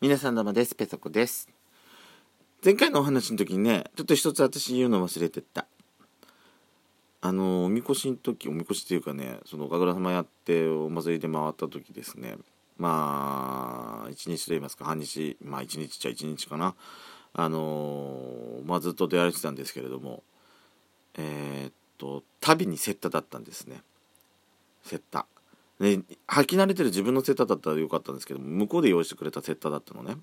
皆さんどうもです。ペソコです。前回のお話の時にね、ちょっと一つ私言うの忘れてた。あの、おみこしの時、おみこしっていうかね、その、神楽様やってお祭りで回った時ですね、まあ、一日と言いますか、半日、まあ一日っちゃ一日かな。あのまあずっと出歩いてたんですけれども、えー、っと、旅にセッタだったんですね。セッタ。で履き慣れてる自分のセッターだったらよかったんですけど向こうで用意してくれたセッターだったのね。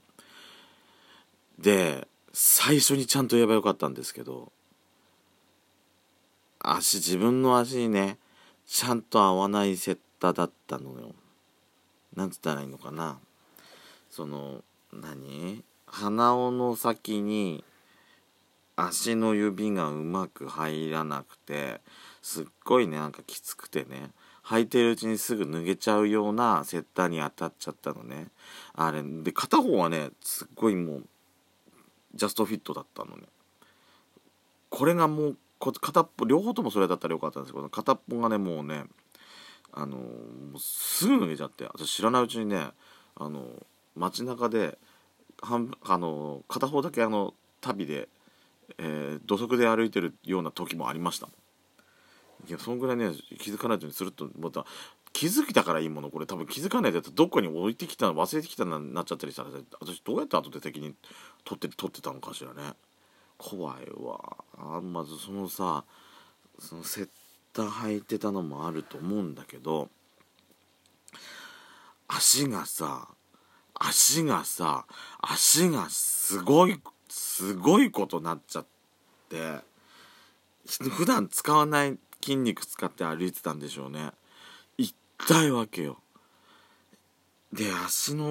で最初にちゃんと言えばよかったんですけど足自分の足にねちゃんと合わないセッターだったのよ。なんつったらいいのかな。その何？鼻緒の先に足の指がうまく入らなくてすっごいねなんかきつくてね。履いてるうちにすぐ脱げちゃうようなセッターに当たっちゃったのね。あれで片方はねすっごいもうジャストフィットだったのね。これがもう片っぽ両方ともそれだったらよかったんですけど片っぽがねもうねあのもうすぐ脱げちゃって私知らないうちにねあの街中で半あの片方だけあの旅で、えー、土足で歩いてるような時もありました。いやそんぐらいね気づかないとにするとまた気づいたからいいものこれ多分気づかないでどっかに置いてきたの忘れてきたななっちゃったりしたら私どうやって後で責任取って取ってたのかしらね。怖いわ。あまずそのさそのセッター履いてたのもあると思うんだけど足がさ足がさ足がすごいすごいことなっちゃって普段使わない筋肉使って歩いてたんでしょうね。痛いわけよ。で足の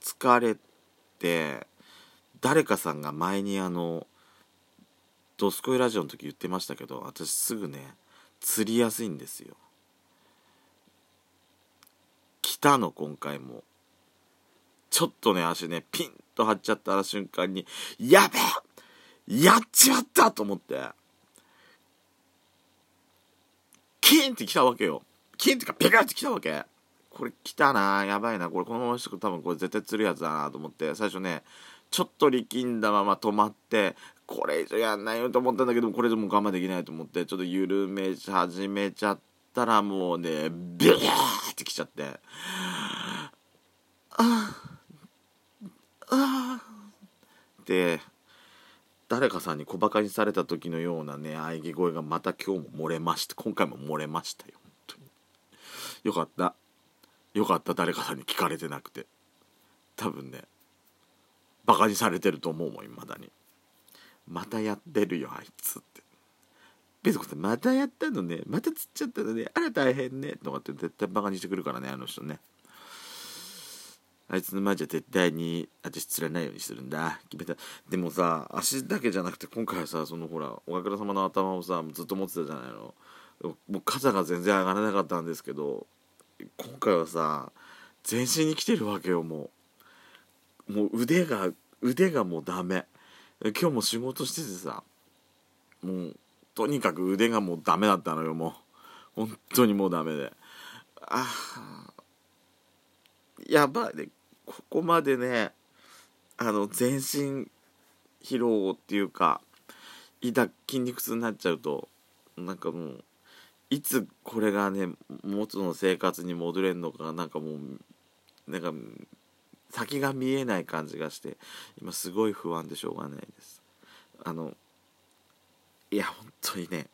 疲れて誰かさんが前にあの「ドスコイラジオ」の時言ってましたけど私すぐね釣りやすいんですよ。来たの今回も。ちょっとね足ねピンと張っちゃった瞬間に「やべえ!やっちまった!」と思って。キーンって来たわけよ。キーンってかペカって来たわけ。これ来たなやばいな。これこのまましと多分これ絶対釣るやつだなと思って最初ねちょっと力んだまま止まってこれ以上やんないよと思ったんだけどこれでもう我慢できないと思ってちょっと緩め始めちゃったらもうねビャーって来ちゃって。あああで誰かさんに小バカにされた時のようなね喘ぎ声がまた今日も漏れました。今回も漏れましたよ。本当に。よかった。よかった。誰かさんに聞かれてなくて。多分ねバカにされてると思うもん未だに。またやってるよあいつって。ベソコさんまたやったのね。また釣っちゃったのね。あら大変ね。とかって絶対バカにしてくるからねあの人ね。あいつの前じゃ絶対に私釣らないようにするんだ。決めた。でもさ足だけじゃなくて今回はさそのほらおかくら様の頭をさずっと持ってたじゃないの。もう肩が全然上がらなかったんですけど今回はさ全身に来てるわけよもう。もう腕が腕がもうダメ。今日も仕事しててさもうとにかく腕がもうダメだったのよもう。本当にもうダメで。ああやばい。ねここまでねあの全身疲労っていうか痛筋肉痛になっちゃうとなんかもういつこれがね元の生活に戻れるのかなんかもうなんか先が見えない感じがして今すごい不安でしょうがないです。あのいや本当にね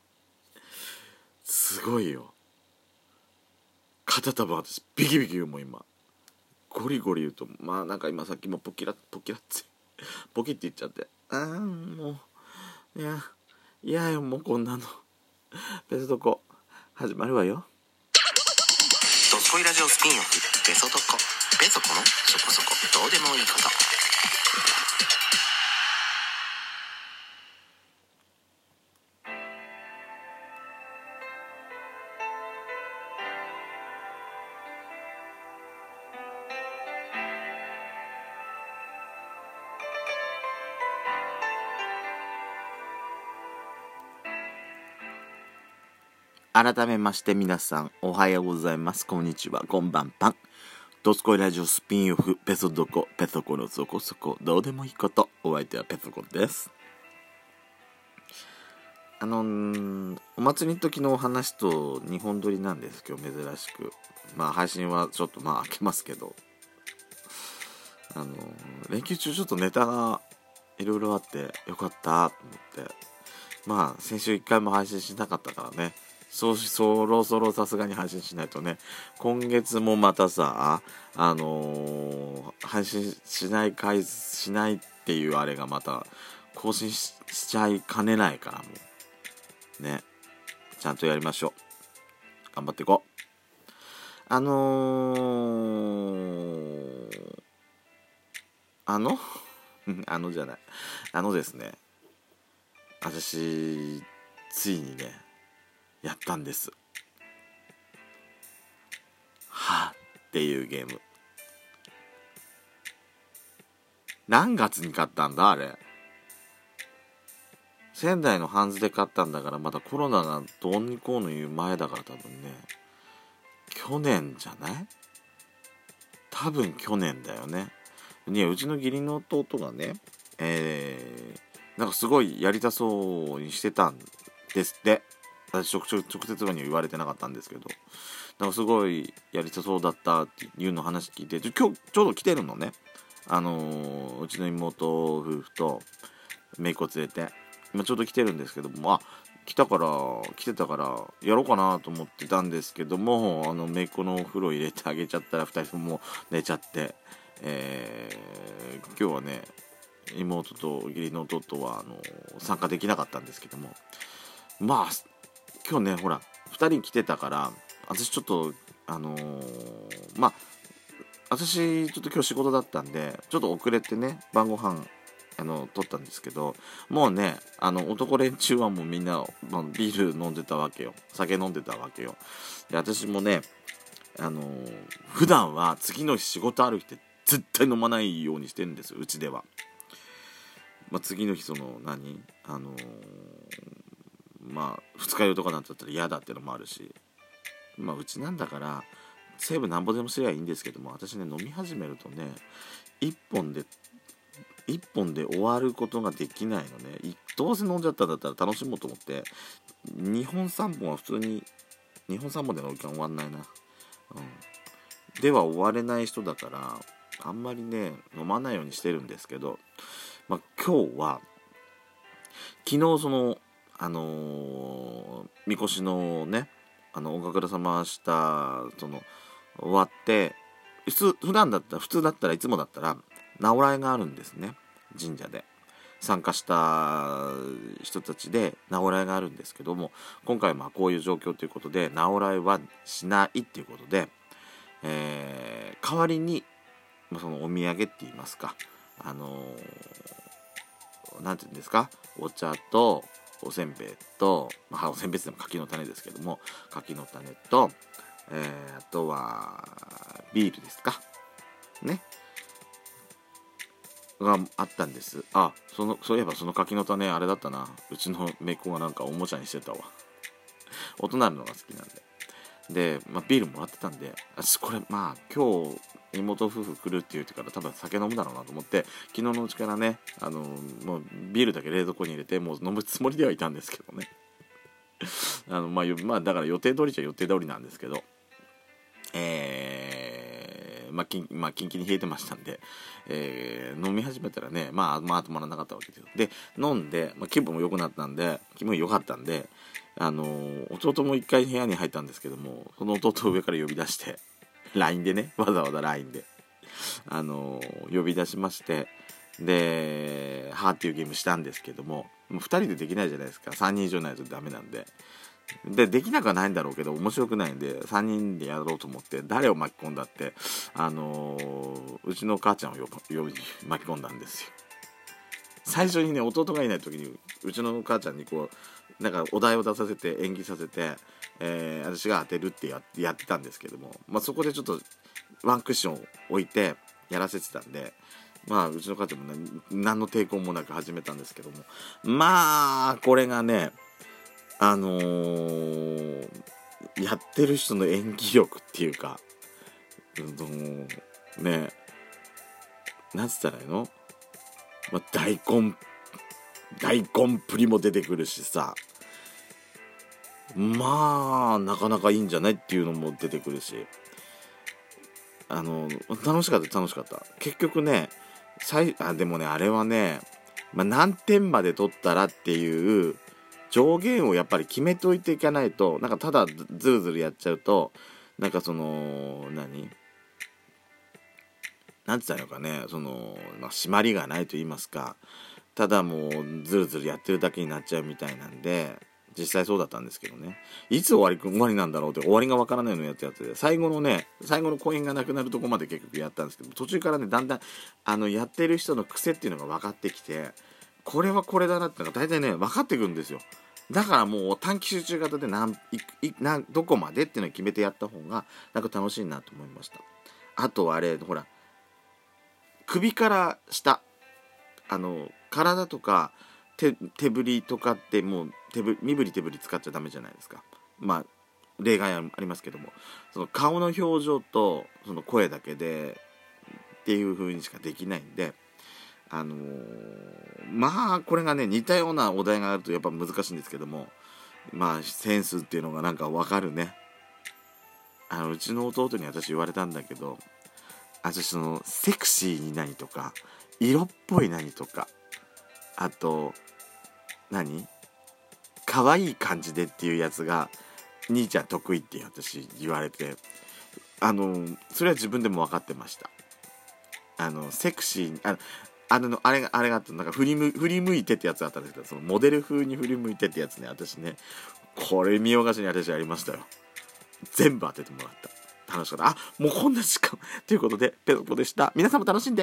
すごいよ。肩多分私ビキビキ言うもん今。ゴリゴリ言うとまあなんか今さっきもポキラポキラってポキって言っちゃって。ああもういやいやよもうこんなの。別とこ始まるわよ。ドスコイラジオスピンオフ。ベソトコ。ベソコのそこそこ。どうでもいいこと。改めまして皆さんおはようございますこんにちはこんばんぱんドスコイラジオスピンオフ、ペソドコ、ペソコのそこそこ、どうでもいいこと。お相手はペソコです。あのー、お祭りの時のお話と2本撮りなんです今日珍しく。まあ配信はちょっとまあ開けますけど。あのー、連休中ちょっとネタがいろいろあってよかったと思って。まあ先週1回も配信しなかったからね。そうそろそろさすがに配信しないとね。今月もまたさあのー、配信しない回しないっていうあれがまた更新しちゃいかねないからもう。ね。ちゃんとやりましょう。頑張っていこう。あのー、あの？あのじゃない。あのですね。私ついにねやったんです。はあっていうゲーム。何月に買ったんだあれ？仙台のハンズで買ったんだからまだコロナがどうにこうの言う前だから多分ね。去年じゃない？多分去年だよね。いやうちの義理の弟がねえー、なんかすごいやりたそうにしてたんですって。私直直接はには言われてなかったんですけどなんかすごいやりたそうだったっていうの話聞いて今日ちょうど来てるのね。あのー、うちの妹夫婦と姪っ子連れて。今ちょうど来てるんですけどもあ来たから来てたからやろうかなと思ってたんですけどもあの姪っ子のお風呂入れてあげちゃったら2人とも寝ちゃって、えー、今日はね妹と義理の弟はあの参加できなかったんですけども。まあ今日ねほら2人来てたから私ちょっとあのー、まあ私ちょっと今日仕事だったんでちょっと遅れてね晩ご飯あの取ったんですけどもうねあの男連中はもうみんな、まあ、ビール飲んでたわけよ。酒飲んでたわけよ。で私もねあのー、普段は次の日仕事ある日って絶対飲まないようにしてるんですうちでは。まあ、次の日その何？あのー、まあ二日酔いとかなんだったら嫌だってのもあるし。まあうちなんだからセーブなんぼでもすりゃいいんですけども私ね飲み始めるとね1本で1本で終わることができないのね。どうせ飲んじゃったんだったら楽しもうと思って2本3本は普通に2本3本で飲む気は終わんないな、うん、では終われない人だからあんまりね飲まないようにしてるんですけど、まあ、今日は昨日そのあのー、みこしのねあの音楽様したその終わって普通普段だったら普通だったらいつもだったら直らいがあるんですね。神社で。参加した人たちで直らいがあるんですけども今回まあこういう状況ということで直らいはしないっていうことで、えー、代わりに、まあ、そのお土産って言いますかあの何、ー、て言うんですかお茶とおせんべいと、まあ、おせんべいでも柿の種ですけども柿の種と、えー、あとはビールですか。ね。があったんです。あそのそういえばその柿の種あれだったな。うちの姪っ子がなんかおもちゃにしてたわ。大人のが好きなんで。で、まあ、ビールもらってたんで私これまあ今日妹夫婦来るって言ってから多分酒飲むだろうなと思って昨日のうちからねあのもうビールだけ冷蔵庫に入れてもう飲むつもりではいたんですけどね。あの、まあ、まあだから予定通りじゃ予定通りなんですけど。えー、まあキンまあ、キンキンに冷えてましたんで、えー、飲み始めたらねまあまあ止まらなかったわけですよ。で飲んで、まあ、気分も良くなったんで気分良かったんであの弟も一回部屋に入ったんですけどもその弟を上から呼び出して LINE でねわざわざ LINE で。あの呼び出しまして。で「はーっていうゲームしたんですけどももう2人でできないじゃないですか。3人以上ないとダメなんで。でできなくはないんだろうけど面白くないんで3人でやろうと思って誰を巻き込んだってあのー、うちの母ちゃんを呼び巻き込んだんですよ。最初にね弟がいない時にうちの母ちゃんにこうなんかお題を出させて演技させてえー、私が当てるってややってたんですけども、まあ、そこでちょっとワンクッションを置いてやらせてたんで、まあ、うちの母ちゃんも、ね、何の抵抗もなく始めたんですけどもまあこれがねあのー、やってる人の演技力っていうかうんねなんつったらいいの、まあ、大根大根プリも出てくるしさ。まあなかなかいいんじゃないっていうのも出てくるし。あの楽しかった楽しかった。結局ね最あでもねあれはね、まあ、何点まで取ったらっていう上限をやっぱり決めといていかないとなんかただずるずるやっちゃうとなんかその何？なんて言ったのかねその、まあ、締まりがないと言いますか。ただもうずるずるやってるだけになっちゃうみたいなんで実際そうだったんですけどね。いつ終わり終わりなんだろうって終わりがわからないのやつやって最後のね最後のコインがなくなるとこまで結局やったんですけど途中からねだんだんあのやってる人の癖っていうのが分かってきてこれはこれだなっていうのが大体ね分かってくるんですよ。だからもう短期集中型で何い何どこまでっていうのを決めてやった方がなんか楽しいなと思いました。あとはあれほら首から下あの体とか手手振りとかってもう手ぶ身振り手振り使っちゃダメじゃないですか。まあ例外ありますけども。その顔の表情とその声だけでっていう風にしかできないんであのー、まあこれがね似たようなお題があるとやっぱ難しいんですけどもまあセンスっていうのがなんか分かるね。あのうちの弟に私言われたんだけど私そのセクシーに何とか色っぽい何とかあと何？可愛い感じでっていうやつが兄ちゃん得意って私言われてあのそれは自分でも分かってました。あのセクシーあのあのあれがあれがあった。なんか振りむ振り向いてってやつあったんですけどそのモデル風に振り向いてってやつね私ね。これ見よがしに私やりましたよ。全部当ててもらった。楽しかった。あもうこんな時間。ということでペロポでした。皆さんも楽しんで。